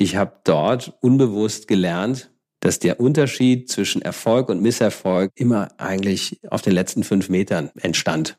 Ich habe dort unbewusst gelernt, dass der Unterschied zwischen Erfolg und Misserfolg immer eigentlich auf den letzten fünf Metern entstand.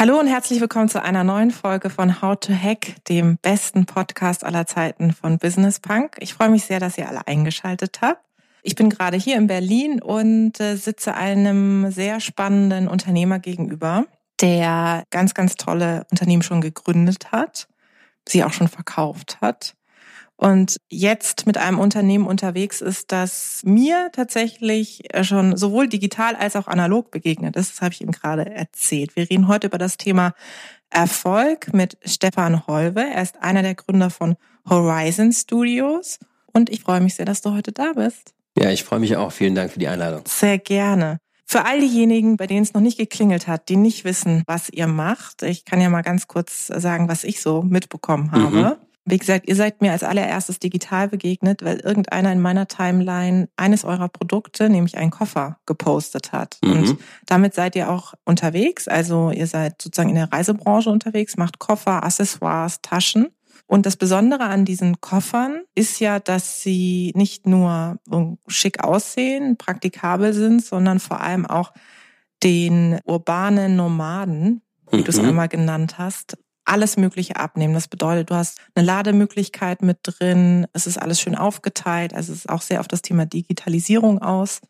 Hallo und herzlich willkommen zu einer neuen Folge von How to Hack, dem besten Podcast aller Zeiten von Business Punk. Ich freue mich sehr, dass ihr alle eingeschaltet habt. Ich bin gerade hier in Berlin und äh, sitze einem sehr spannenden Unternehmer gegenüber, der ganz, ganz tolle Unternehmen schon gegründet hat, sie auch schon verkauft hat und jetzt mit einem Unternehmen unterwegs ist, das mir tatsächlich äh, schon sowohl digital als auch analog begegnet ist. Das habe ich ihm gerade erzählt. Wir reden heute über das Thema Erfolg mit Stefan Holwe. Er ist einer der Gründer von Horizon Studios und ich freue mich sehr, dass du heute da bist. Ja, ich freue mich auch. Vielen Dank für die Einladung. Sehr gerne. Für all diejenigen, bei denen es noch nicht geklingelt hat, die nicht wissen, was ihr macht, ich kann ja mal ganz kurz sagen, was ich so mitbekommen habe. Mhm. Wie gesagt, ihr seid mir als allererstes digital begegnet, weil irgendeiner in meiner Timeline eines eurer Produkte, nämlich einen Koffer, gepostet hat. Mhm. Und damit seid ihr auch unterwegs. Also ihr seid sozusagen in der Reisebranche unterwegs, macht Koffer, Accessoires, Taschen. Und das Besondere an diesen Koffern ist ja, dass sie nicht nur schick aussehen, praktikabel sind, sondern vor allem auch den urbanen Nomaden, wie mhm. du es einmal genannt hast, alles Mögliche abnehmen. Das bedeutet, du hast eine Lademöglichkeit mit drin. Es ist alles schön aufgeteilt. Also es ist auch sehr auf das Thema Digitalisierung aus.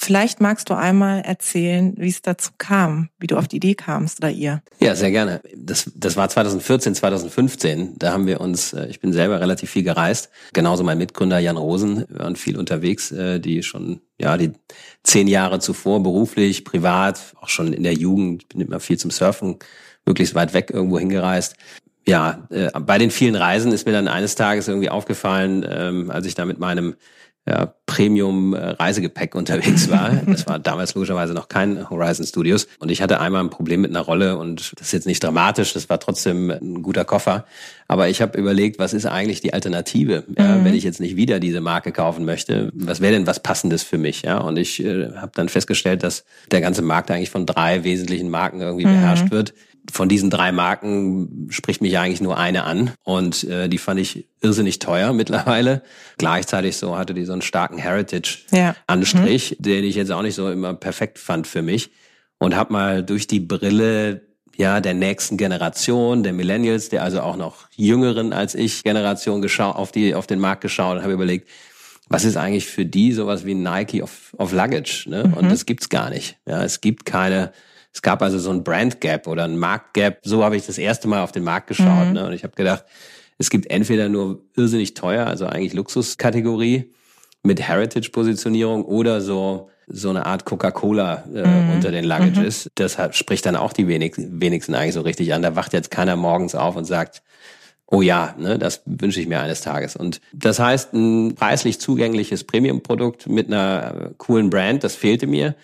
Vielleicht magst du einmal erzählen, wie es dazu kam, wie du auf die Idee kamst oder ihr. Ja, sehr gerne. Das, das war 2014, 2015. Da haben wir uns, äh, ich bin selber relativ viel gereist. Genauso mein Mitgründer Jan Rosen. Wir waren viel unterwegs, äh, die schon, ja, die zehn Jahre zuvor beruflich, privat, auch schon in der Jugend, bin immer viel zum Surfen möglichst weit weg irgendwo hingereist. Ja, äh, bei den vielen Reisen ist mir dann eines Tages irgendwie aufgefallen, ähm, als ich da mit meinem ja, Premium-Reisegepäck unterwegs war. Das war damals logischerweise noch kein Horizon Studios. Und ich hatte einmal ein Problem mit einer Rolle und das ist jetzt nicht dramatisch, das war trotzdem ein guter Koffer. Aber ich habe überlegt, was ist eigentlich die Alternative, ja, mhm. wenn ich jetzt nicht wieder diese Marke kaufen möchte? Was wäre denn was Passendes für mich? Ja, und ich äh, habe dann festgestellt, dass der ganze Markt eigentlich von drei wesentlichen Marken irgendwie mhm. beherrscht wird von diesen drei Marken spricht mich eigentlich nur eine an und äh, die fand ich irrsinnig teuer mittlerweile. Gleichzeitig so hatte die so einen starken Heritage-Anstrich, ja. mhm. den ich jetzt auch nicht so immer perfekt fand für mich und habe mal durch die Brille ja der nächsten Generation, der Millennials, der also auch noch jüngeren als ich Generation geschaut auf die auf den Markt geschaut und habe überlegt, was ist eigentlich für die sowas wie Nike of, of Luggage? Ne? Mhm. Und das gibt's gar nicht. Ja, es gibt keine es gab also so ein Brand Gap oder ein Markt Gap. So habe ich das erste Mal auf den Markt geschaut. Mhm. Ne? Und ich habe gedacht, es gibt entweder nur irrsinnig teuer, also eigentlich Luxuskategorie mit Heritage-Positionierung oder so so eine Art Coca-Cola äh, mhm. unter den Luggages. Mhm. Das spricht dann auch die wenig, wenigsten eigentlich so richtig an. Da wacht jetzt keiner morgens auf und sagt, oh ja, ne, das wünsche ich mir eines Tages. Und das heißt, ein preislich zugängliches Premium-Produkt mit einer coolen Brand, das fehlte mir.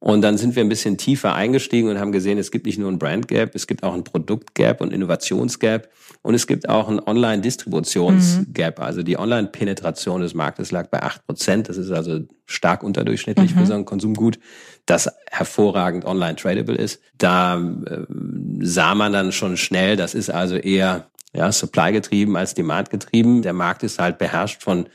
Und dann sind wir ein bisschen tiefer eingestiegen und haben gesehen, es gibt nicht nur ein Brand Gap, es gibt auch ein Produkt Gap und Innovations Gap und es gibt auch ein Online-Distributions Gap. Mhm. Also die Online-Penetration des Marktes lag bei acht Prozent. Das ist also stark unterdurchschnittlich mhm. für so ein Konsumgut, das hervorragend online tradable ist. Da äh, sah man dann schon schnell, das ist also eher ja, Supply getrieben als Demand getrieben. Der Markt ist halt beherrscht von,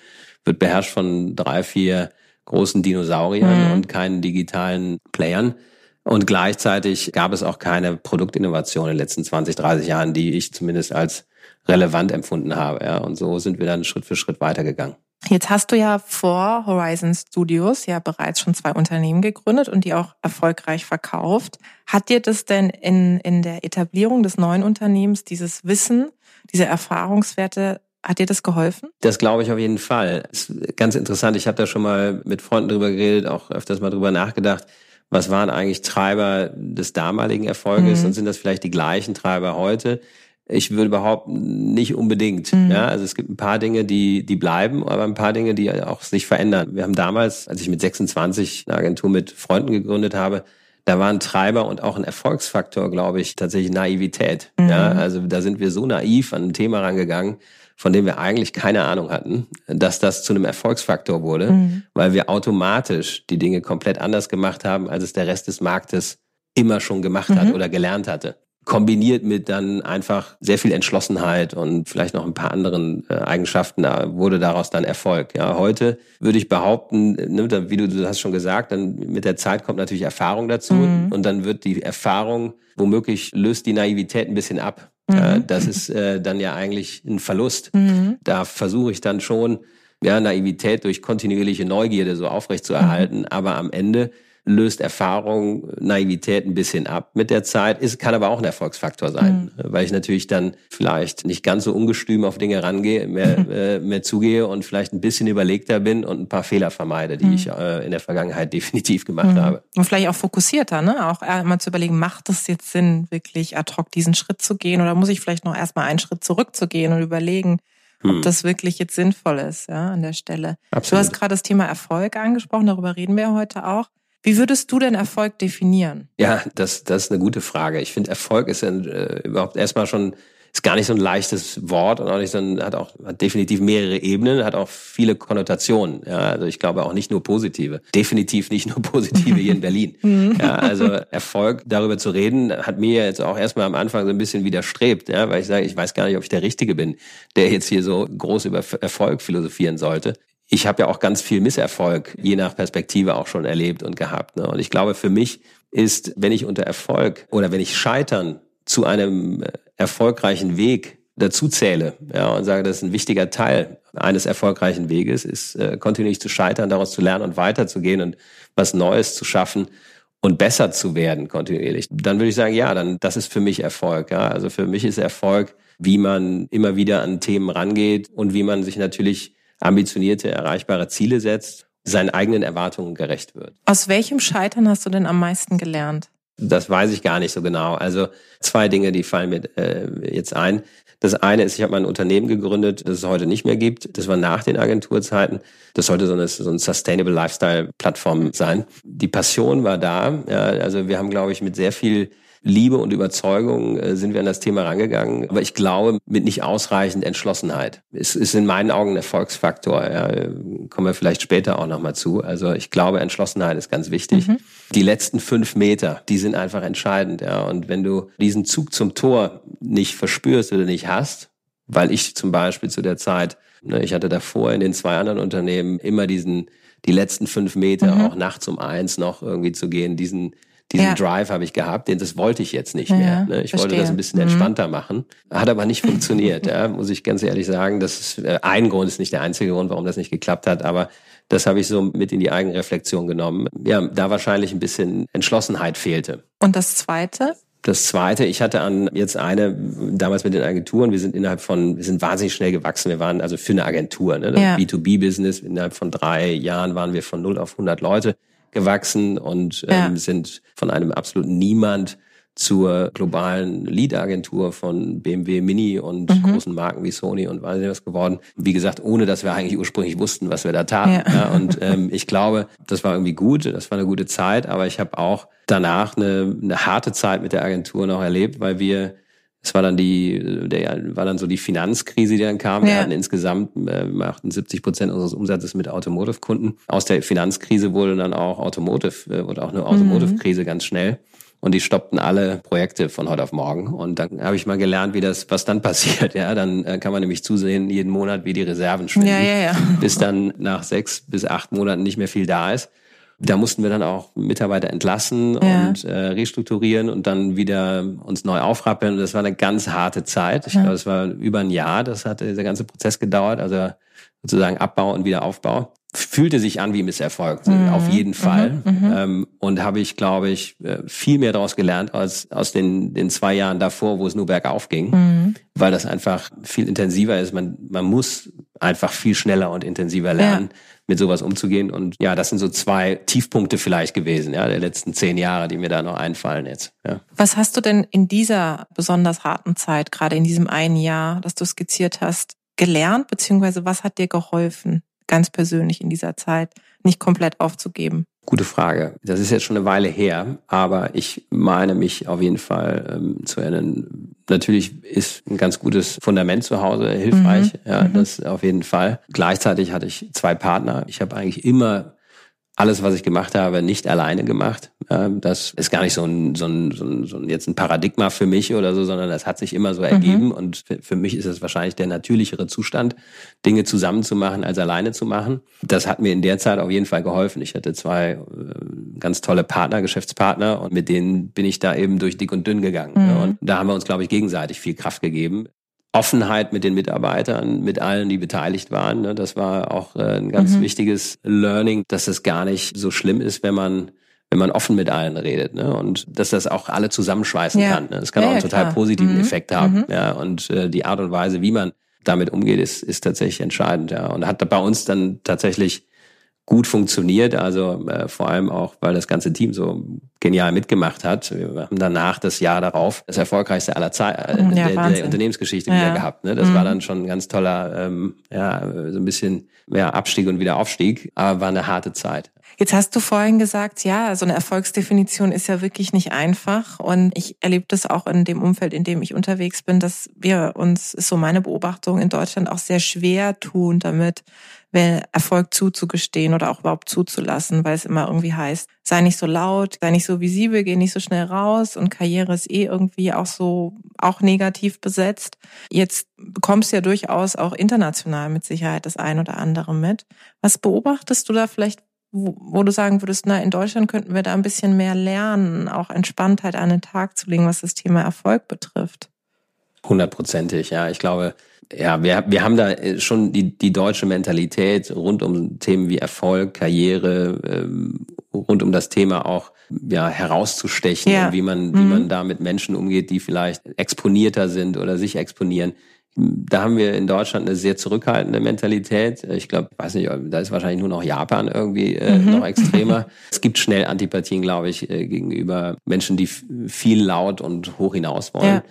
wird beherrscht von drei, vier großen Dinosauriern mhm. und keinen digitalen Playern. Und gleichzeitig gab es auch keine Produktinnovation in den letzten 20, 30 Jahren, die ich zumindest als relevant empfunden habe. Ja. Und so sind wir dann Schritt für Schritt weitergegangen. Jetzt hast du ja vor Horizon Studios ja bereits schon zwei Unternehmen gegründet und die auch erfolgreich verkauft. Hat dir das denn in, in der Etablierung des neuen Unternehmens dieses Wissen, diese Erfahrungswerte hat dir das geholfen? Das glaube ich auf jeden Fall. ist ganz interessant. Ich habe da schon mal mit Freunden drüber geredet, auch öfters mal drüber nachgedacht. Was waren eigentlich Treiber des damaligen Erfolges mhm. und sind das vielleicht die gleichen Treiber heute? Ich würde behaupten, nicht unbedingt. Mhm. Ja, also es gibt ein paar Dinge, die, die bleiben, aber ein paar Dinge, die auch sich verändern. Wir haben damals, als ich mit 26 eine Agentur mit Freunden gegründet habe, da war ein Treiber und auch ein Erfolgsfaktor, glaube ich, tatsächlich Naivität. Mhm. Ja, also da sind wir so naiv an ein Thema rangegangen, von dem wir eigentlich keine Ahnung hatten, dass das zu einem Erfolgsfaktor wurde, mhm. weil wir automatisch die Dinge komplett anders gemacht haben, als es der Rest des Marktes immer schon gemacht mhm. hat oder gelernt hatte kombiniert mit dann einfach sehr viel Entschlossenheit und vielleicht noch ein paar anderen äh, Eigenschaften, da wurde daraus dann Erfolg. Ja, heute würde ich behaupten, ne, wie du, du hast schon gesagt, dann mit der Zeit kommt natürlich Erfahrung dazu mhm. und dann wird die Erfahrung womöglich löst die Naivität ein bisschen ab. Mhm. Ja, das ist äh, dann ja eigentlich ein Verlust. Mhm. Da versuche ich dann schon ja, Naivität durch kontinuierliche Neugierde so aufrecht zu erhalten, mhm. aber am Ende löst Erfahrung, Naivität ein bisschen ab mit der Zeit. Ist, kann aber auch ein Erfolgsfaktor sein, mhm. weil ich natürlich dann vielleicht nicht ganz so ungestüm auf Dinge rangehe, mehr, mhm. äh, mehr zugehe und vielleicht ein bisschen überlegter bin und ein paar Fehler vermeide, die mhm. ich äh, in der Vergangenheit definitiv gemacht mhm. habe. Und vielleicht auch fokussierter, ne? Auch einmal zu überlegen, macht es jetzt Sinn, wirklich ad hoc diesen Schritt zu gehen oder muss ich vielleicht noch erstmal einen Schritt zurückzugehen und überlegen, ob hm. das wirklich jetzt sinnvoll ist, ja, an der Stelle. Absolut. Du hast gerade das Thema Erfolg angesprochen, darüber reden wir heute auch. Wie würdest du denn Erfolg definieren? Ja, das, das ist eine gute Frage. Ich finde, Erfolg ist ein, äh, überhaupt erstmal schon ist gar nicht so ein leichtes Wort und auch nicht so ein, hat auch hat definitiv mehrere Ebenen, hat auch viele Konnotationen. Ja, also ich glaube auch nicht nur positive. Definitiv nicht nur positive hier in Berlin. Mhm. ja, also Erfolg, darüber zu reden, hat mir jetzt auch erstmal am Anfang so ein bisschen widerstrebt, ja, weil ich sage, ich weiß gar nicht, ob ich der Richtige bin, der jetzt hier so groß über Erfolg philosophieren sollte ich habe ja auch ganz viel Misserfolg, je nach Perspektive auch schon erlebt und gehabt. Ne? Und ich glaube, für mich ist, wenn ich unter Erfolg oder wenn ich Scheitern zu einem äh, erfolgreichen Weg dazu zähle ja, und sage, das ist ein wichtiger Teil eines erfolgreichen Weges, ist äh, kontinuierlich zu scheitern, daraus zu lernen und weiterzugehen und was Neues zu schaffen und besser zu werden kontinuierlich, dann würde ich sagen, ja, dann das ist für mich Erfolg. Ja. Also für mich ist Erfolg, wie man immer wieder an Themen rangeht und wie man sich natürlich ambitionierte, erreichbare Ziele setzt, seinen eigenen Erwartungen gerecht wird. Aus welchem Scheitern hast du denn am meisten gelernt? Das weiß ich gar nicht so genau. Also zwei Dinge, die fallen mir äh, jetzt ein. Das eine ist, ich habe mein Unternehmen gegründet, das es heute nicht mehr gibt. Das war nach den Agenturzeiten. Das sollte so eine, so eine Sustainable Lifestyle Plattform sein. Die Passion war da. Ja, also wir haben, glaube ich, mit sehr viel Liebe und Überzeugung äh, sind wir an das Thema rangegangen. Aber ich glaube, mit nicht ausreichend Entschlossenheit. Es ist in meinen Augen ein Erfolgsfaktor. Ja, kommen wir vielleicht später auch nochmal zu. Also ich glaube, Entschlossenheit ist ganz wichtig. Mhm. Die letzten fünf Meter, die sind einfach entscheidend. Ja. Und wenn du diesen Zug zum Tor nicht verspürst oder nicht hast, weil ich zum Beispiel zu der Zeit, ne, ich hatte davor in den zwei anderen Unternehmen immer diesen, die letzten fünf Meter, mhm. auch nachts um eins noch irgendwie zu gehen, diesen diesen ja. Drive habe ich gehabt, den das wollte ich jetzt nicht ja, mehr. Ne? Ich verstehe. wollte das ein bisschen entspannter mhm. machen. Hat aber nicht funktioniert, ja, muss ich ganz ehrlich sagen. Das ist äh, ein Grund, ist nicht der einzige Grund, warum das nicht geklappt hat, aber das habe ich so mit in die Eigenreflexion genommen. Ja, da wahrscheinlich ein bisschen Entschlossenheit fehlte. Und das Zweite? Das zweite, ich hatte an jetzt eine, damals mit den Agenturen, wir sind innerhalb von, wir sind wahnsinnig schnell gewachsen. Wir waren also für eine Agentur, ne? Ja. B2B-Business. Innerhalb von drei Jahren waren wir von 0 auf 100 Leute gewachsen und ja. ähm, sind von einem absoluten Niemand zur globalen Lead-Agentur von BMW Mini und mhm. großen Marken wie Sony und weiß nicht was geworden. Wie gesagt, ohne dass wir eigentlich ursprünglich wussten, was wir da taten. Ja. Ja, und ähm, ich glaube, das war irgendwie gut, das war eine gute Zeit, aber ich habe auch danach eine, eine harte Zeit mit der Agentur noch erlebt, weil wir es war dann die, der war dann so die Finanzkrise, die dann kam. Ja. Wir hatten insgesamt äh, 78 Prozent unseres Umsatzes mit Automotive-Kunden. Aus der Finanzkrise wurde dann auch Automotive, äh, wurde auch eine Automotive-Krise mhm. ganz schnell. Und die stoppten alle Projekte von heute auf morgen. Und dann habe ich mal gelernt, wie das, was dann passiert. Ja, dann äh, kann man nämlich zusehen, jeden Monat, wie die Reserven schwinden. Ja, ja, ja. Bis dann nach sechs bis acht Monaten nicht mehr viel da ist. Da mussten wir dann auch Mitarbeiter entlassen ja. und äh, restrukturieren und dann wieder uns neu aufrappeln. Und das war eine ganz harte Zeit. Ich ja. glaube, es war über ein Jahr, das hat der ganze Prozess gedauert, also sozusagen Abbau und Wiederaufbau. Fühlte sich an wie Misserfolg, mhm. auf jeden Fall. Mhm. mhm. Ähm, und habe ich, glaube ich, äh, viel mehr daraus gelernt als aus den, den zwei Jahren davor, wo es nur bergauf ging, mhm. weil das einfach viel intensiver ist. Man, man muss einfach viel schneller und intensiver lernen, ja. Mit sowas umzugehen. Und ja, das sind so zwei Tiefpunkte vielleicht gewesen, ja, der letzten zehn Jahre, die mir da noch einfallen jetzt. Ja. Was hast du denn in dieser besonders harten Zeit, gerade in diesem einen Jahr, das du skizziert hast, gelernt, beziehungsweise was hat dir geholfen, ganz persönlich in dieser Zeit, nicht komplett aufzugeben? Gute Frage. Das ist jetzt schon eine Weile her, aber ich meine mich auf jeden Fall ähm, zu erinnern. Natürlich ist ein ganz gutes Fundament zu Hause hilfreich, mhm. ja, mhm. das auf jeden Fall. Gleichzeitig hatte ich zwei Partner. Ich habe eigentlich immer alles, was ich gemacht habe, nicht alleine gemacht. Ähm, das ist gar nicht so ein, so ein, so ein, so ein jetzt ein Paradigma für mich oder so, sondern das hat sich immer so ergeben. Mhm. Und für mich ist es wahrscheinlich der natürlichere Zustand, Dinge zusammen zu machen, als alleine zu machen. Das hat mir in der Zeit auf jeden Fall geholfen. Ich hatte zwei äh, ganz tolle Partner, Geschäftspartner, und mit denen bin ich da eben durch dick und dünn gegangen. Mhm. Und da haben wir uns, glaube ich, gegenseitig viel Kraft gegeben. Offenheit mit den Mitarbeitern, mit allen, die beteiligt waren. Ne? Das war auch äh, ein ganz mhm. wichtiges Learning, dass es gar nicht so schlimm ist, wenn man wenn man offen mit allen redet, ne? Und dass das auch alle zusammenschweißen ja. kann. Ne? Das kann ja, auch einen total klar. positiven mhm. Effekt haben. Mhm. Ja, und äh, die Art und Weise, wie man damit umgeht, ist, ist tatsächlich entscheidend. Ja, und hat bei uns dann tatsächlich gut funktioniert. Also äh, vor allem auch, weil das ganze Team so genial mitgemacht hat. Wir haben danach das Jahr darauf das erfolgreichste aller Zeit äh, ja, der, der, Unternehmensgeschichte ja. wieder gehabt. Ne? Das mhm. war dann schon ein ganz toller, ähm, ja, so ein bisschen ja, Abstieg und wieder Aufstieg, aber war eine harte Zeit. Jetzt hast du vorhin gesagt, ja, so eine Erfolgsdefinition ist ja wirklich nicht einfach. Und ich erlebe das auch in dem Umfeld, in dem ich unterwegs bin, dass wir uns, ist so meine Beobachtung, in Deutschland auch sehr schwer tun damit, Erfolg zuzugestehen oder auch überhaupt zuzulassen, weil es immer irgendwie heißt, sei nicht so laut, sei nicht so visibel, geh nicht so schnell raus und Karriere ist eh irgendwie auch so, auch negativ besetzt. Jetzt bekommst du ja durchaus auch international mit Sicherheit das ein oder andere mit. Was beobachtest du da vielleicht, wo, wo du sagen würdest, na, in Deutschland könnten wir da ein bisschen mehr lernen, auch Entspanntheit an den Tag zu legen, was das Thema Erfolg betrifft? Hundertprozentig, ja. Ich glaube, ja, wir, wir haben da äh, schon die, die deutsche Mentalität rund um Themen wie Erfolg, Karriere, ähm, rund um das Thema auch ja, herauszustechen ja. und wie man, mhm. wie man da mit Menschen umgeht, die vielleicht exponierter sind oder sich exponieren. Da haben wir in Deutschland eine sehr zurückhaltende Mentalität. Ich glaube, weiß nicht, da ist wahrscheinlich nur noch Japan irgendwie äh, mhm. noch extremer. es gibt schnell Antipathien, glaube ich, äh, gegenüber Menschen, die viel laut und hoch hinaus wollen. Ja.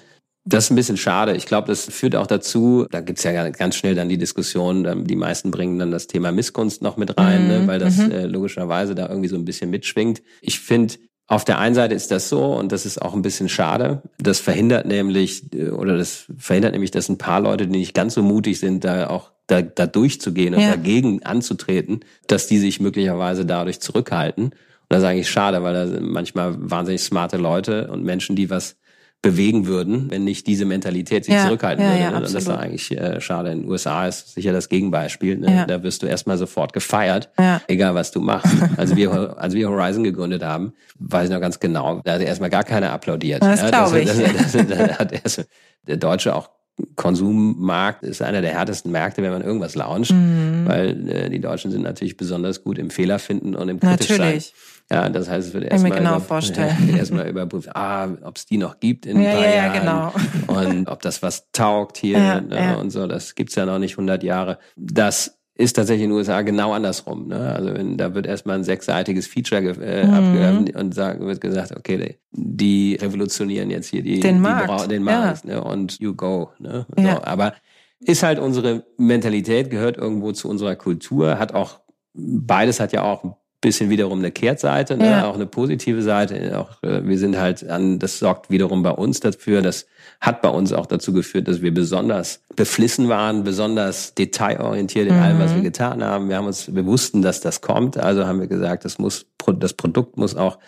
Das ist ein bisschen schade. Ich glaube, das führt auch dazu, da gibt's ja ganz schnell dann die Diskussion, ähm, die meisten bringen dann das Thema Missgunst noch mit rein, ne, mhm. ne, weil das mhm. äh, logischerweise da irgendwie so ein bisschen mitschwingt. Ich finde, auf der einen Seite ist das so und das ist auch ein bisschen schade. Das verhindert nämlich, äh, oder das verhindert nämlich, dass ein paar Leute, die nicht ganz so mutig sind, da auch da, da durchzugehen und ja. dagegen anzutreten, dass die sich möglicherweise dadurch zurückhalten. Und das ist eigentlich schade, weil da sind manchmal wahnsinnig smarte Leute und Menschen, die was bewegen würden, wenn nicht diese Mentalität sich ja, zurückhalten ja, würde. Ja, ne? Und das ist eigentlich äh, schade. In den USA ist sicher das Gegenbeispiel. Ne? Ja. Da wirst du erstmal sofort gefeiert, ja. egal was du machst. Also wir, als wir Horizon gegründet haben, weiß ich noch ganz genau, da hat erstmal gar keiner applaudiert. Das ja, glaube ich. Das, das, das, hat erst, der Deutsche auch Konsummarkt ist einer der härtesten Märkte, wenn man irgendwas launcht, mhm. weil äh, die Deutschen sind natürlich besonders gut im Fehler finden und im kritisch natürlich. sein. Ja, das heißt, es wird erstmal genau über, erstmal überprüft, ah, ob es die noch gibt in ein ja, paar ja, Jahren genau. und ob das was taugt hier ja, ne, und so. Das gibt's ja noch nicht 100 Jahre. Das ist tatsächlich in den USA genau andersrum. Ne? Also wenn, da wird erstmal ein sechsseitiges Feature äh, mhm. abgehört und sagen, wird gesagt, okay, die revolutionieren jetzt hier die, den die Markt, den Markt ne? und you go. Ne? So, ja. Aber ist halt unsere Mentalität, gehört irgendwo zu unserer Kultur, hat auch, beides hat ja auch bisschen wiederum eine Kehrtseite, ne? Ja. auch eine positive Seite. Auch äh, wir sind halt an, das sorgt wiederum bei uns dafür. Das hat bei uns auch dazu geführt, dass wir besonders beflissen waren, besonders detailorientiert in mhm. allem, was wir mhm. getan haben. Wir haben uns, wir wussten, dass das kommt, also haben wir gesagt, das muss, das Produkt muss auch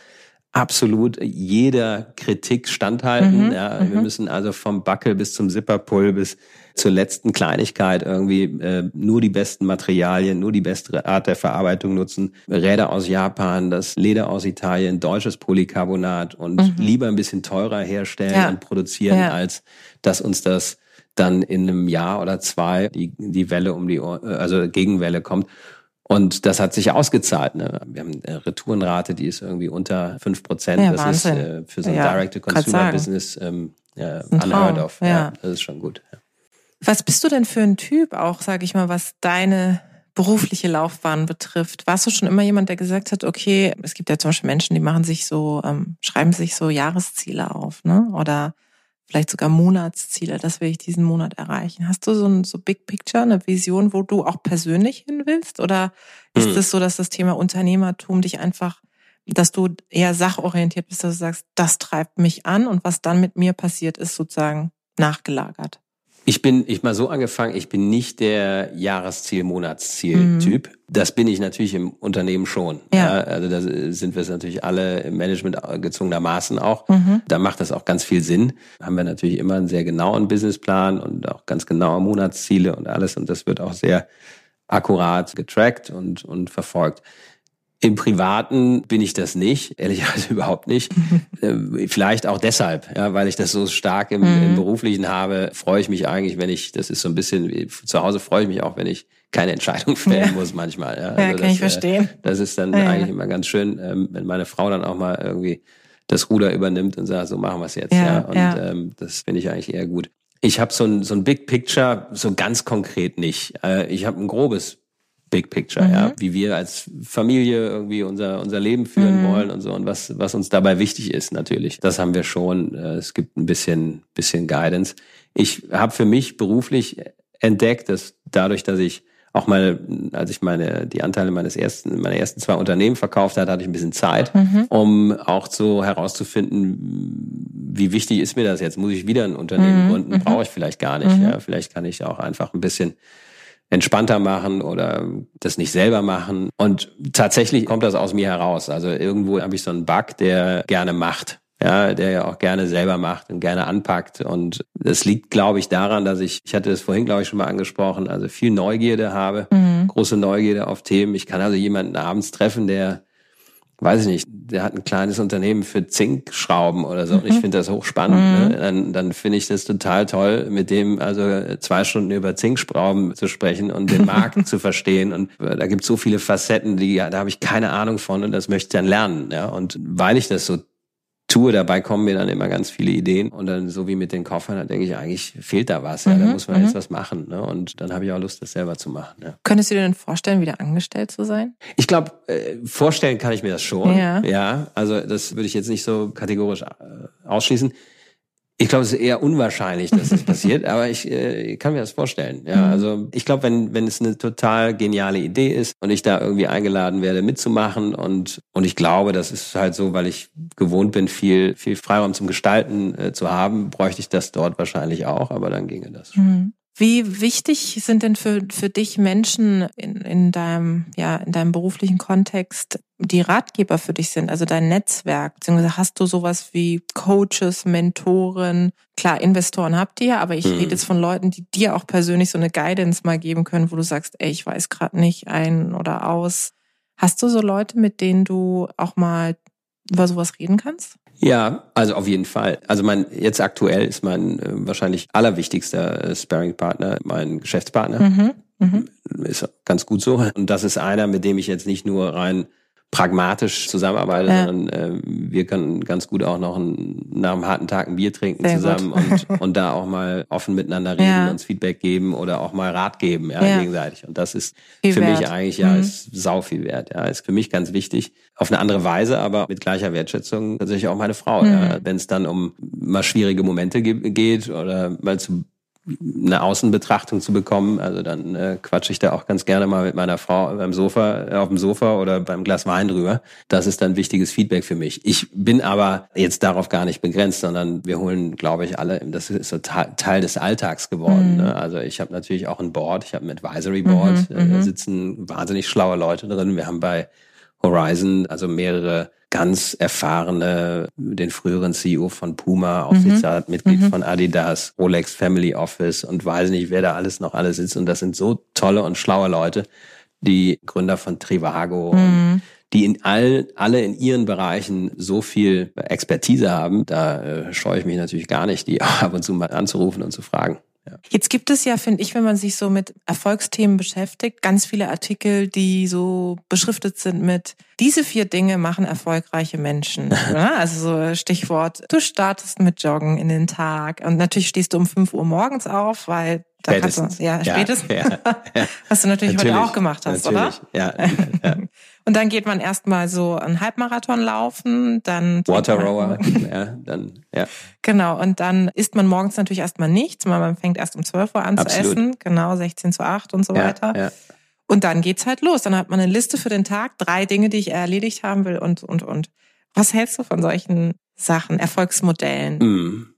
absolut jeder Kritik standhalten. Mhm, ja, wir mhm. müssen also vom Backel bis zum Zipperpull bis zur letzten Kleinigkeit irgendwie äh, nur die besten Materialien, nur die beste Art der Verarbeitung nutzen. Räder aus Japan, das Leder aus Italien, deutsches Polycarbonat und mhm. lieber ein bisschen teurer herstellen ja. und produzieren, ja. als dass uns das dann in einem Jahr oder zwei die, die Welle um die, Ohr, also Gegenwelle kommt. Und das hat sich ausgezahlt. Ne? Wir haben eine Retourenrate, die ist irgendwie unter fünf Prozent. Ja, das Wahnsinn. ist äh, für so ein ja, Direct-to-Consumer-Business ähm, ja, unheard of. Ja. ja. das ist schon gut. Ja. Was bist du denn für ein Typ auch, sage ich mal, was deine berufliche Laufbahn betrifft? Warst du schon immer jemand, der gesagt hat, okay, es gibt ja zum Beispiel Menschen, die machen sich so, ähm, schreiben sich so Jahresziele auf, ne? Oder vielleicht sogar Monatsziele, das will ich diesen Monat erreichen. Hast du so ein so Big Picture, eine Vision, wo du auch persönlich hin willst? Oder ist hm. es so, dass das Thema Unternehmertum dich einfach, dass du eher sachorientiert bist, dass du sagst, das treibt mich an und was dann mit mir passiert, ist sozusagen nachgelagert? Ich bin, ich mal so angefangen, ich bin nicht der Jahresziel, Monatsziel-Typ. Mhm. Das bin ich natürlich im Unternehmen schon. Ja. ja. also da sind wir es natürlich alle im Management gezwungenermaßen auch. Mhm. Da macht das auch ganz viel Sinn. Haben wir natürlich immer einen sehr genauen Businessplan und auch ganz genaue Monatsziele und alles. Und das wird auch sehr akkurat getrackt und, und verfolgt. Im Privaten bin ich das nicht, ehrlicherweise überhaupt nicht. Äh, vielleicht auch deshalb, ja, weil ich das so stark im, mhm. im, Beruflichen habe, freue ich mich eigentlich, wenn ich, das ist so ein bisschen, zu Hause freue ich mich auch, wenn ich keine Entscheidung fällen ja. muss manchmal. Ja, also ja kann das, ich verstehen. Äh, das ist dann ja, eigentlich immer ganz schön, ähm, wenn meine Frau dann auch mal irgendwie das Ruder übernimmt und sagt, so machen wir es jetzt. Ja, Und Ähm, das finde ich eigentlich eher gut. Ich habe so ein, so ein Big Picture, so ganz konkret nicht. Äh, ich habe ein grobes Big Picture, mhm. ja, wie wir als Familie irgendwie unser unser Leben führen mhm. wollen und so und was was uns dabei wichtig ist natürlich. Das haben wir schon. Äh, es gibt ein bisschen bisschen Guidance. Ich habe für mich beruflich entdeckt, dass dadurch, dass ich auch mal, als ich meine die Anteile meines ersten meiner ersten zwei Unternehmen verkauft hatte, hatte ich ein bisschen Zeit, mhm. um auch so herauszufinden, wie wichtig ist mir das jetzt? Muss ich wieder ein Unternehmen mhm. gründen? Mhm. Brauche ich vielleicht gar nicht. Mhm. Ja, vielleicht kann ich auch einfach ein bisschen entspannter machen oder das nicht selber machen. Und tatsächlich kommt das aus mir heraus. Also irgendwo habe ich so einen Bug, der gerne macht. Ja, der ja auch gerne selber macht und gerne anpackt. Und das liegt, glaube ich, daran, dass ich, ich hatte das vorhin, glaube ich, schon mal angesprochen, also viel Neugierde habe, mhm. große Neugierde auf Themen. Ich kann also jemanden abends treffen, der weiß ich nicht, der hat ein kleines Unternehmen für Zinkschrauben oder so. Und ich mhm. finde das hochspannend. Mhm. Ne? Dann, dann finde ich das total toll, mit dem also zwei Stunden über Zinkschrauben zu sprechen und den Markt zu verstehen. Und äh, da gibt es so viele Facetten, die ja, da habe ich keine Ahnung von und das möchte ich dann lernen. Ja? Und weil ich das so tue, dabei kommen mir dann immer ganz viele Ideen und dann so wie mit den Koffern, da denke ich, eigentlich fehlt da was, ja, mhm, da muss man jetzt mhm. was machen. Ne? Und dann habe ich auch Lust, das selber zu machen. Ja. Könntest du dir denn vorstellen, wieder angestellt zu sein? Ich glaube, äh, vorstellen kann ich mir das schon. Ja. ja. Also das würde ich jetzt nicht so kategorisch äh, ausschließen. Ich glaube, es ist eher unwahrscheinlich, dass das passiert, aber ich äh, kann mir das vorstellen. Ja, mhm. also ich glaube, wenn wenn es eine total geniale Idee ist und ich da irgendwie eingeladen werde mitzumachen und und ich glaube, das ist halt so, weil ich gewohnt bin, viel viel Freiraum zum Gestalten äh, zu haben, bräuchte ich das dort wahrscheinlich auch, aber dann ginge das. Mhm. Wie wichtig sind denn für, für dich Menschen in, in deinem, ja, in deinem beruflichen Kontext, die Ratgeber für dich sind, also dein Netzwerk? Beziehungsweise hast du sowas wie Coaches, Mentoren? Klar, Investoren habt ihr, aber ich mhm. rede jetzt von Leuten, die dir auch persönlich so eine Guidance mal geben können, wo du sagst, ey, ich weiß gerade nicht ein oder aus. Hast du so Leute, mit denen du auch mal über sowas reden kannst? Ja, also auf jeden Fall. Also mein jetzt aktuell ist mein äh, wahrscheinlich allerwichtigster äh, Sparring-Partner mein Geschäftspartner. Mhm, mh. Ist ganz gut so. Und das ist einer, mit dem ich jetzt nicht nur rein pragmatisch zusammenarbeiten, ja. sondern äh, wir können ganz gut auch noch ein, nach einem harten Tag ein Bier trinken Sehr zusammen und, und da auch mal offen miteinander reden, ja. uns Feedback geben oder auch mal Rat geben, ja, ja. gegenseitig. Und das ist viel für wert. mich eigentlich, ja, mhm. ist sau viel wert. Ja, ist für mich ganz wichtig. Auf eine andere Weise, aber mit gleicher Wertschätzung tatsächlich auch meine Frau. Mhm. Ja. Wenn es dann um mal schwierige Momente geht oder mal zu eine Außenbetrachtung zu bekommen. Also dann äh, quatsche ich da auch ganz gerne mal mit meiner Frau beim Sofa, äh, auf dem Sofa oder beim Glas Wein drüber. Das ist dann wichtiges Feedback für mich. Ich bin aber jetzt darauf gar nicht begrenzt, sondern wir holen, glaube ich, alle, das ist so Teil des Alltags geworden. Mhm. Ne? Also ich habe natürlich auch ein Board, ich habe ein Advisory Board, mhm, äh, da mhm. sitzen wahnsinnig schlaue Leute drin. Wir haben bei Horizon also mehrere ganz erfahrene, den früheren CEO von Puma, Aufsichtsrat, mhm. Mitglied mhm. von Adidas, Rolex Family Office und weiß nicht, wer da alles noch alles sitzt. Und das sind so tolle und schlaue Leute, die Gründer von Trivago, mhm. die in all, alle in ihren Bereichen so viel Expertise haben. Da äh, scheue ich mich natürlich gar nicht, die ab und zu mal anzurufen und zu fragen. Ja. Jetzt gibt es ja, finde ich, wenn man sich so mit Erfolgsthemen beschäftigt, ganz viele Artikel, die so beschriftet sind mit diese vier Dinge machen erfolgreiche Menschen. also so Stichwort, du startest mit Joggen in den Tag und natürlich stehst du um fünf Uhr morgens auf, weil Spätestens. Du, ja, spätestens. Ja, ja, Was du natürlich, natürlich, heute auch gemacht hast, natürlich. oder? Ja, ja. Und dann geht man erstmal so einen Halbmarathon laufen, dann Water Rower, ja, dann ja. Genau, und dann isst man morgens natürlich erstmal nichts, weil man fängt erst um 12 Uhr an Absolut. zu essen, genau 16 zu 8 und so ja, weiter. Ja. Und dann geht's halt los. Dann hat man eine Liste für den Tag, drei Dinge, die ich erledigt haben will und und und. Was hältst du von solchen Sachen, Erfolgsmodellen? Mm.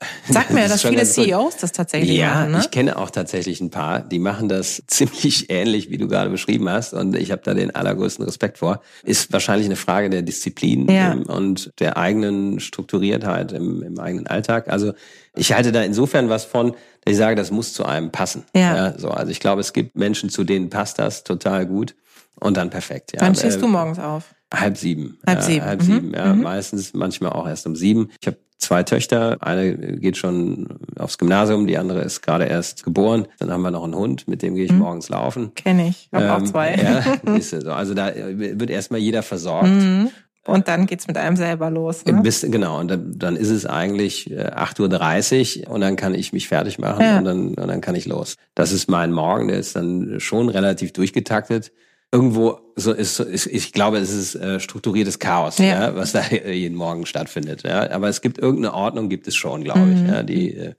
Sag mir, dass viele CEOs das tatsächlich ja, machen. Ne? ich kenne auch tatsächlich ein paar, die machen das ziemlich ähnlich, wie du gerade beschrieben hast. Und ich habe da den allergrößten Respekt vor. Ist wahrscheinlich eine Frage der Disziplin ja. ähm, und der eigenen Strukturiertheit im, im eigenen Alltag. Also ich halte da insofern was von, dass ich sage, das muss zu einem passen. Ja. ja so, also ich glaube, es gibt Menschen, zu denen passt das total gut und dann perfekt. Ja. Wann stehst äh, du morgens auf? Halb sieben. Halb sieben. Ja, halb mhm. sieben, ja. Mhm. Meistens, manchmal auch erst um sieben. Ich habe zwei Töchter. Eine geht schon aufs Gymnasium, die andere ist gerade erst geboren. Dann haben wir noch einen Hund, mit dem gehe ich mhm. morgens laufen. Kenne ich, habe ähm, auch zwei. Ja, ist so. Also da wird erstmal jeder versorgt. Mhm. Und dann geht's mit einem selber los. Ne? Bis, genau, und dann, dann ist es eigentlich 8.30 Uhr und dann kann ich mich fertig machen Ja. und, dann, und dann kann ich los. Das ist mein Morgen, der ist dann schon relativ durchgetaktet. Irgendwo so ist, so ist ich glaube, es ist äh, strukturiertes Chaos, Ja. ja. was da jeden Morgen stattfindet. Ja. Aber es gibt irgendeine Ordnung, gibt es schon, glaube Mhm. ich. Ja. Die äh,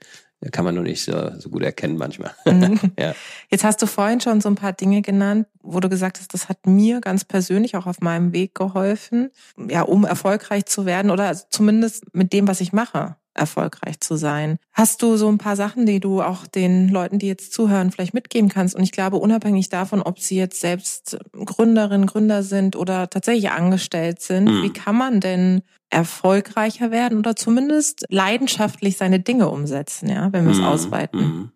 kann man nur nicht so, so gut erkennen manchmal. Mhm. ja. Jetzt hast du vorhin schon so ein paar Dinge genannt, wo du gesagt hast, das hat mir ganz persönlich auch auf meinem Weg geholfen, ja, um erfolgreich zu werden oder zumindest mit dem, was ich mache, erfolgreich zu sein. Hast du so ein paar Sachen, die du auch den Leuten, die jetzt zuhören, vielleicht mitgeben kannst? Und ich glaube, unabhängig davon, ob sie jetzt selbst Gründerinnen, Gründer sind oder tatsächlich angestellt sind, Mhm. wie kann man denn erfolgreicher werden oder zumindest leidenschaftlich seine Dinge umsetzen, ja, wenn wir es Mhm. ausweiten? Mhm.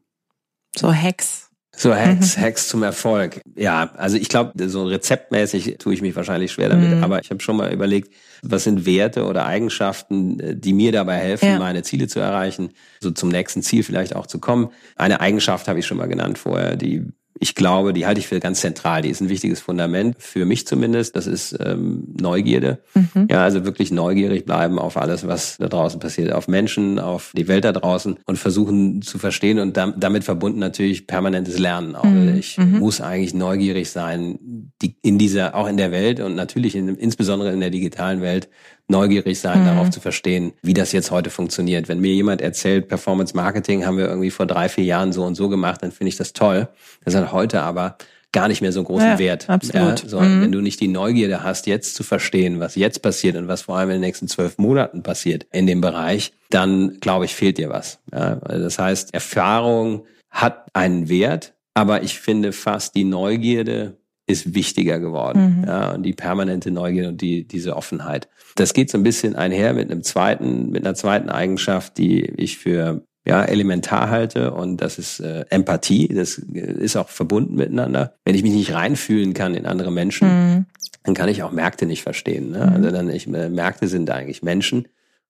So Hacks. So Hacks, Hacks zum Erfolg. Ja, also ich glaube, so rezeptmäßig tue ich mich wahrscheinlich schwer damit, Mhm. aber ich habe schon mal überlegt, was sind Werte oder Eigenschaften, äh, die mir dabei helfen, Ja. meine Ziele zu erreichen, so zum nächsten Ziel vielleicht auch zu kommen. Eine Eigenschaft habe ich schon mal genannt vorher, die ich glaube, die halte ich für ganz zentral. Die ist ein wichtiges Fundament, für mich zumindest. Das ist ähm, Neugierde. Mhm. Ja, also wirklich neugierig bleiben auf alles, was da draußen passiert, auf Menschen, auf die Welt da draußen und versuchen zu verstehen und dam damit verbunden natürlich permanentes Lernen. Auch Mhm. ich Mhm. muss eigentlich neugierig sein, die, in dieser, auch in der Welt und natürlich in, insbesondere in der digitalen Welt neugierig sein, Mhm. darauf zu verstehen, wie das jetzt heute funktioniert. Wenn mir jemand erzählt, Performance Marketing haben wir irgendwie vor drei, vier Jahren so und so gemacht, dann finde ich das toll. Das hat heute aber gar nicht mehr so großen Ja, Wert. absolut. Ja, so, Mhm. Wenn du nicht die Neugierde hast, jetzt zu verstehen, was jetzt passiert und was vor allem in den nächsten zwölf Monaten passiert in dem Bereich, dann glaube ich, fehlt dir was. Ja, also das heißt, Erfahrung hat einen Wert, aber ich finde fast die Neugierde ist wichtiger geworden. Mhm. Ja, und die permanente Neugierde und die, diese Offenheit. Das geht so ein bisschen einher mit einem zweiten, mit einer zweiten Eigenschaft, die ich für ja, elementar halte und das ist äh, Empathie. Das äh, ist auch verbunden miteinander. Wenn ich mich nicht reinfühlen kann in andere Menschen, Mhm. dann kann ich auch Märkte nicht verstehen. Ne? Mhm. Also dann ich, äh, Märkte sind eigentlich Menschen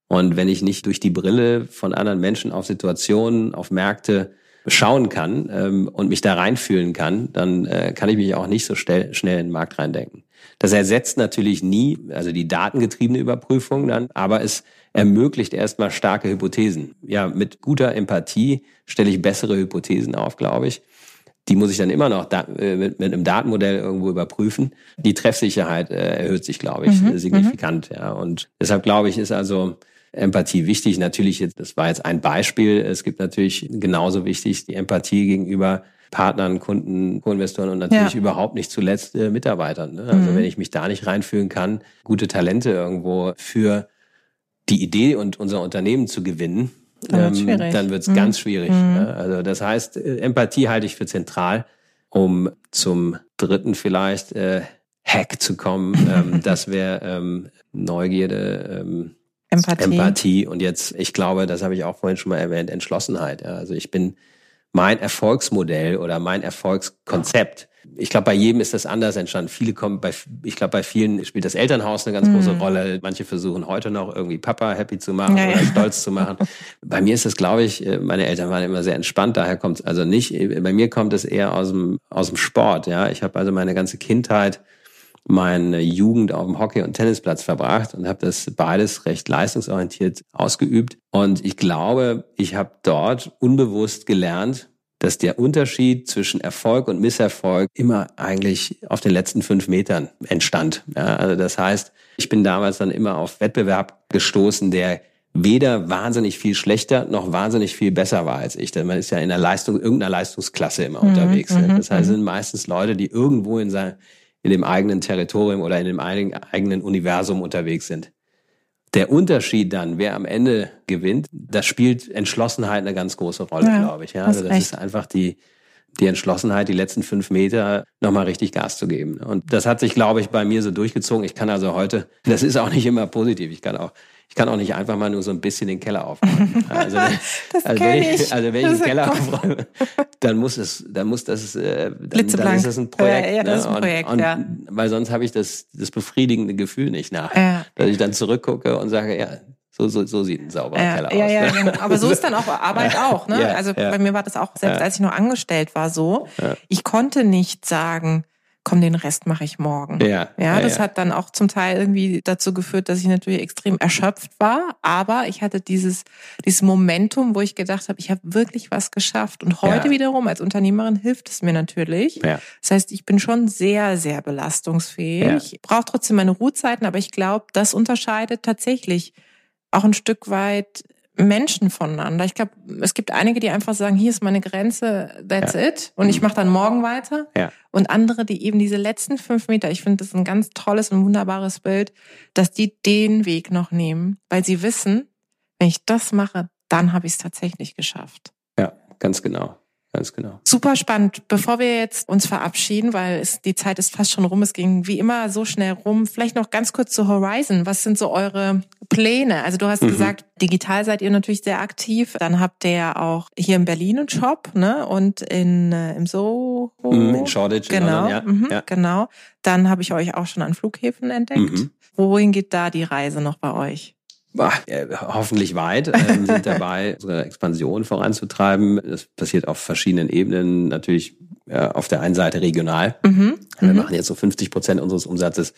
und wenn ich nicht durch die Brille von anderen Menschen auf Situationen, auf Märkte schauen kann ähm, und mich da reinfühlen kann, dann äh, kann ich mich auch nicht so schnell, schnell in den Markt reindenken. Das ersetzt natürlich nie, also die datengetriebene Überprüfung dann, aber es ermöglicht erstmal starke Hypothesen. Ja, mit guter Empathie stelle ich bessere Hypothesen auf, glaube ich. Die muss ich dann immer noch da, äh, mit, mit einem Datenmodell irgendwo überprüfen. Die Treffsicherheit äh, erhöht sich, glaube ich, Mhm, signifikant. Ja, und deshalb glaube ich, ist also Empathie wichtig. Natürlich, jetzt, das war jetzt ein Beispiel. Es gibt natürlich genauso wichtig die Empathie gegenüber Partnern, Kunden, Co-Investoren und natürlich Ja. überhaupt nicht zuletzt äh, Mitarbeitern. Ne? Also Mhm. wenn ich mich da nicht reinfühlen kann, gute Talente irgendwo für die Idee und unser Unternehmen zu gewinnen, Dann wird's schwierig. dann wird's Mhm. ganz schwierig. Mhm. Ne? Also das heißt, äh, Empathie halte ich für zentral, um zum dritten vielleicht äh, Hack zu kommen. ähm, das wäre ähm, Neugierde, ähm, Empathie. Empathie und jetzt, ich glaube, das habe ich auch vorhin schon mal erwähnt, Entschlossenheit. Ja. Also ich bin mein Erfolgsmodell oder mein Erfolgskonzept. Ich glaube, bei jedem ist das anders entstanden. Viele kommen bei, ich glaube, bei vielen spielt das Elternhaus eine ganz große Mhm. Rolle. Manche versuchen heute noch irgendwie Papa happy zu machen Ja, oder ja. stolz zu machen. Bei mir ist das, glaube ich, äh, meine Eltern waren immer sehr entspannt. Daher kommt es also nicht. Bei mir kommt es eher aus dem aus dem Sport. Ja, ich habe also meine ganze Kindheit meine Jugend auf dem Hockey- und Tennisplatz verbracht und habe das beides recht leistungsorientiert ausgeübt. Und ich glaube, ich habe dort unbewusst gelernt, dass der Unterschied zwischen Erfolg und Misserfolg immer eigentlich auf den letzten fünf Metern entstand. Ja, also das heißt, ich bin damals dann immer auf Wettbewerb gestoßen, der weder wahnsinnig viel schlechter noch wahnsinnig viel besser war als ich. Denn man ist ja in der Leistung, irgendeiner Leistungsklasse immer mhm, unterwegs. Ne? Das heißt, es sind meistens Leute, die irgendwo in, sein, in dem eigenen Territorium oder in dem eigenen Universum unterwegs sind. Der Unterschied dann, wer am Ende gewinnt, das spielt Entschlossenheit eine ganz große Rolle, ja, glaube ich. Ja, also das recht. ist einfach die, die Entschlossenheit, die letzten fünf Meter nochmal richtig Gas zu geben. Und das hat sich, glaube ich, bei mir so durchgezogen. Ich kann also heute, das ist auch nicht immer positiv. Ich kann auch ich kann auch nicht einfach mal nur so ein bisschen den Keller aufräumen. Also, also wenn ich, also wenn ich den Keller aufräume, dann muss es, dann muss das, äh, dann, dann ist das ein Projekt. Ja, ja das ist ein ne? Projekt, und, ja. Und, weil sonst habe ich das, das befriedigende Gefühl nicht nach. Ja. Dass ich dann zurückgucke und sage, ja, so, so, so sieht ein sauberer ja, Keller ja, aus. Ja, ne? genau. Aber so ist dann auch Arbeit auch. Ne? Ja, also bei mir war das auch, selbst als ich nur angestellt war, so. Ich konnte nicht sagen, komm, den Rest mache ich morgen. Ja, ja, das ja. hat dann auch zum Teil irgendwie dazu geführt, dass ich natürlich extrem erschöpft war, aber ich hatte dieses dieses Momentum, wo ich gedacht habe, ich habe wirklich was geschafft und heute ja. wiederum als Unternehmerin hilft es mir natürlich. Ja. Das heißt, ich bin schon sehr sehr belastungsfähig. Ja. Ich brauche trotzdem meine Ruhezeiten, aber ich glaube, das unterscheidet tatsächlich auch ein Stück weit Menschen voneinander. Ich glaube, es gibt einige, die einfach sagen, hier ist meine Grenze, that's ja. it. Und ich mache dann morgen weiter. Ja. Und andere, die eben diese letzten fünf Meter, ich finde das ein ganz tolles und wunderbares Bild, dass die den Weg noch nehmen, weil sie wissen, wenn ich das mache, dann habe ich es tatsächlich geschafft. Ja, ganz genau. Ganz genau. Super spannend. Bevor wir jetzt uns verabschieden, weil es, die Zeit ist fast schon rum, es ging wie immer so schnell rum. Vielleicht noch ganz kurz zu Horizon. Was sind so eure Pläne? Also du hast mhm. gesagt, digital seid ihr natürlich sehr aktiv. Dann habt ihr ja auch hier in Berlin einen Shop, ne? Und in äh, im Soho. Mhm, in Shoreditch. Genau, in London, ja. Mhm, ja. genau. Dann habe ich euch auch schon an Flughäfen entdeckt. Mhm. Wohin geht da die Reise noch bei euch? Hoffentlich weit, ähm, sind dabei, unsere Expansion voranzutreiben. Das passiert auf verschiedenen Ebenen, natürlich ja, auf der einen Seite regional. Mhm. Wir mhm. machen jetzt so 50 Prozent unseres Umsatzes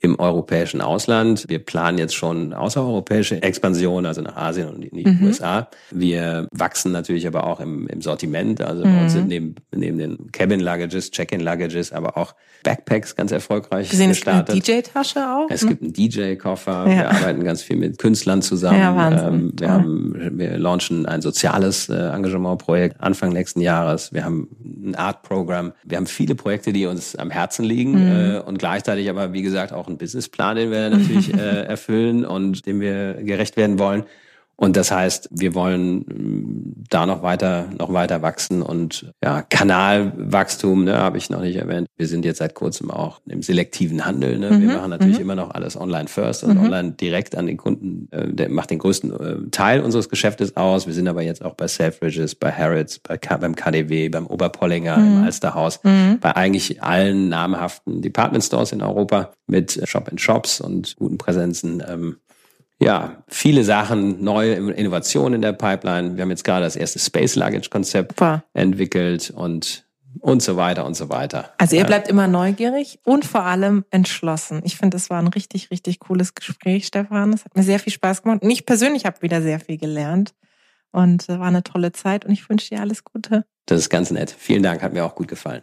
im europäischen Ausland. Wir planen jetzt schon außereuropäische Expansion, also nach Asien und in die mhm. USA. Wir wachsen natürlich aber auch im, im Sortiment. Also mhm. bei uns sind neben, neben den Cabin Luggages, Check-in Luggages, aber auch Backpacks ganz erfolgreich gesehen. Es gibt eine DJ-Tasche auch. Es ne? gibt einen DJ-Koffer. Ja. Wir arbeiten ganz viel mit Künstlern zusammen. Ja, Wahnsinn. Ähm, wir, haben, wir launchen ein soziales äh, Engagementprojekt Anfang nächsten Jahres. Wir haben ein Art-Programm. Wir haben viele Projekte, die uns am Herzen liegen mhm. äh, und gleichzeitig aber, wie gesagt, auch ein Businessplan, den wir natürlich äh, erfüllen und dem wir gerecht werden wollen. Und das heißt, wir wollen mm, da noch weiter, noch weiter wachsen und ja, Kanalwachstum, ne, habe ich noch nicht erwähnt. Wir sind jetzt seit kurzem auch im selektiven Handel. Ne? Mhm. Wir machen natürlich mhm. immer noch alles online first und mhm. online direkt an den Kunden. Äh, der macht den größten äh, Teil unseres Geschäftes aus. Wir sind aber jetzt auch bei Selfridges, bei Harrods, bei K beim KDW, beim Oberpollinger, im mhm. Alsterhaus, mhm. bei eigentlich allen namhaften Department Stores in Europa mit Shop in Shops und guten Präsenzen. Ähm, ja, viele Sachen, neue Innovationen in der Pipeline. Wir haben jetzt gerade das erste Space Luggage Konzept entwickelt und und so weiter und so weiter. Also ihr bleibt immer neugierig und vor allem entschlossen. Ich finde, es war ein richtig, richtig cooles Gespräch, Stefan. Es hat mir sehr viel Spaß gemacht. Und ich persönlich habe wieder sehr viel gelernt. Und war eine tolle Zeit und ich wünsche dir alles Gute. Das ist ganz nett. Vielen Dank, hat mir auch gut gefallen.